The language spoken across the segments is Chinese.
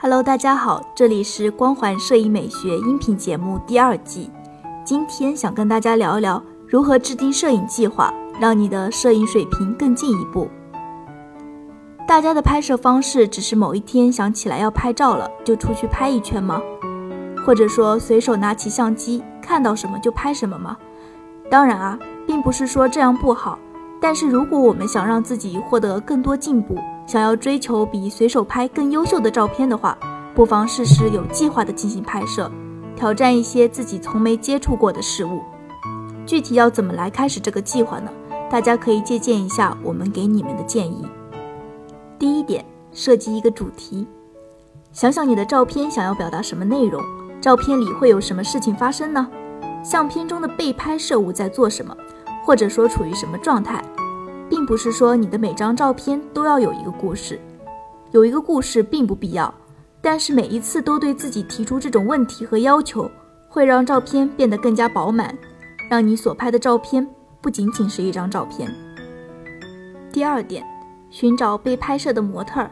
Hello，大家好，这里是光环摄影美学音频节目第二季。今天想跟大家聊一聊如何制定摄影计划，让你的摄影水平更进一步。大家的拍摄方式只是某一天想起来要拍照了，就出去拍一圈吗？或者说随手拿起相机，看到什么就拍什么吗？当然啊，并不是说这样不好。但是如果我们想让自己获得更多进步，想要追求比随手拍更优秀的照片的话，不妨试试有计划的进行拍摄，挑战一些自己从没接触过的事物。具体要怎么来开始这个计划呢？大家可以借鉴一下我们给你们的建议。第一点，设计一个主题，想想你的照片想要表达什么内容，照片里会有什么事情发生呢？相片中的被拍摄物在做什么，或者说处于什么状态？并不是说你的每张照片都要有一个故事，有一个故事并不必要，但是每一次都对自己提出这种问题和要求，会让照片变得更加饱满，让你所拍的照片不仅仅是一张照片。第二点，寻找被拍摄的模特儿，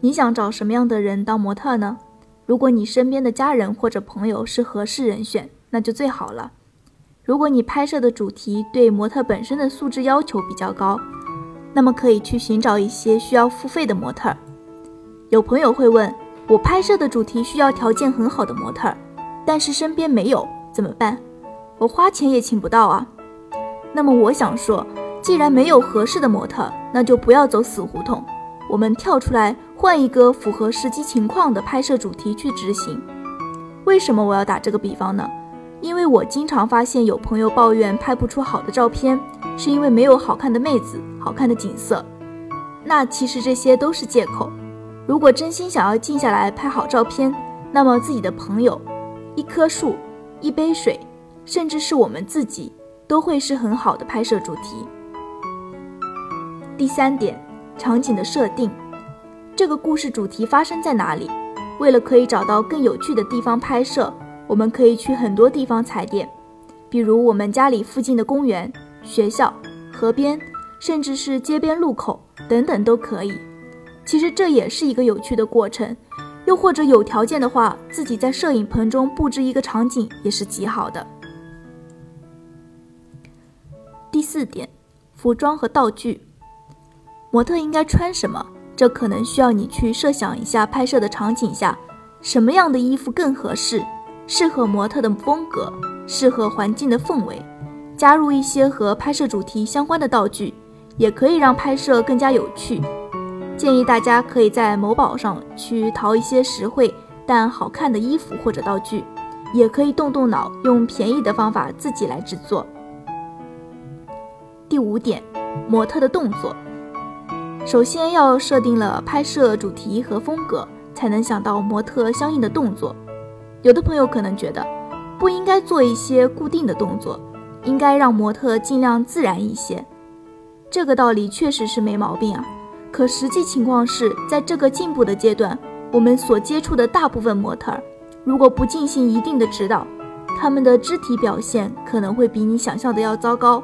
你想找什么样的人当模特呢？如果你身边的家人或者朋友是合适人选，那就最好了。如果你拍摄的主题对模特本身的素质要求比较高，那么可以去寻找一些需要付费的模特。有朋友会问我，拍摄的主题需要条件很好的模特，但是身边没有怎么办？我花钱也请不到啊。那么我想说，既然没有合适的模特，那就不要走死胡同，我们跳出来换一个符合实际情况的拍摄主题去执行。为什么我要打这个比方呢？因为我经常发现有朋友抱怨拍不出好的照片，是因为没有好看的妹子、好看的景色。那其实这些都是借口。如果真心想要静下来拍好照片，那么自己的朋友、一棵树、一杯水，甚至是我们自己，都会是很好的拍摄主题。第三点，场景的设定，这个故事主题发生在哪里？为了可以找到更有趣的地方拍摄。我们可以去很多地方踩点，比如我们家里附近的公园、学校、河边，甚至是街边路口等等都可以。其实这也是一个有趣的过程。又或者有条件的话，自己在摄影棚中布置一个场景也是极好的。第四点，服装和道具，模特应该穿什么？这可能需要你去设想一下拍摄的场景下，什么样的衣服更合适。适合模特的风格，适合环境的氛围，加入一些和拍摄主题相关的道具，也可以让拍摄更加有趣。建议大家可以在某宝上去淘一些实惠但好看的衣服或者道具，也可以动动脑，用便宜的方法自己来制作。第五点，模特的动作，首先要设定了拍摄主题和风格，才能想到模特相应的动作。有的朋友可能觉得，不应该做一些固定的动作，应该让模特尽量自然一些。这个道理确实是没毛病啊。可实际情况是在这个进步的阶段，我们所接触的大部分模特，如果不进行一定的指导，他们的肢体表现可能会比你想象的要糟糕。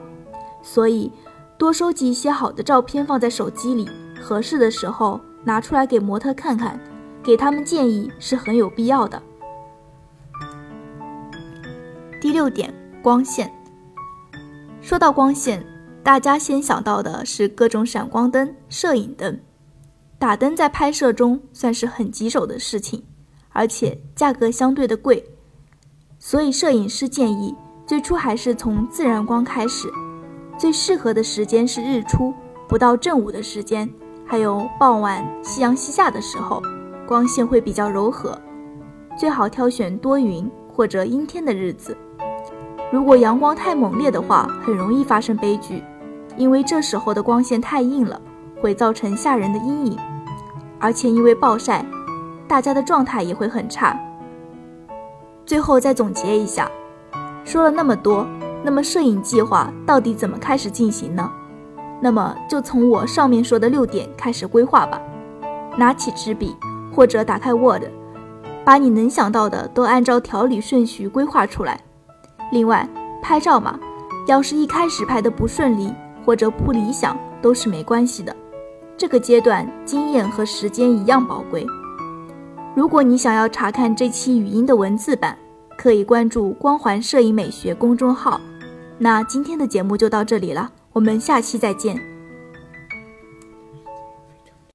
所以，多收集一些好的照片放在手机里，合适的时候拿出来给模特看看，给他们建议是很有必要的。六点，光线。说到光线，大家先想到的是各种闪光灯、摄影灯。打灯在拍摄中算是很棘手的事情，而且价格相对的贵。所以摄影师建议，最初还是从自然光开始。最适合的时间是日出，不到正午的时间，还有傍晚夕阳西下的时候，光线会比较柔和。最好挑选多云或者阴天的日子。如果阳光太猛烈的话，很容易发生悲剧，因为这时候的光线太硬了，会造成吓人的阴影，而且因为暴晒，大家的状态也会很差。最后再总结一下，说了那么多，那么摄影计划到底怎么开始进行呢？那么就从我上面说的六点开始规划吧。拿起纸笔或者打开 Word，把你能想到的都按照条理顺序规划出来。另外，拍照嘛，要是一开始拍的不顺利或者不理想，都是没关系的。这个阶段经验和时间一样宝贵。如果你想要查看这期语音的文字版，可以关注“光环摄影美学”公众号。那今天的节目就到这里了，我们下期再见。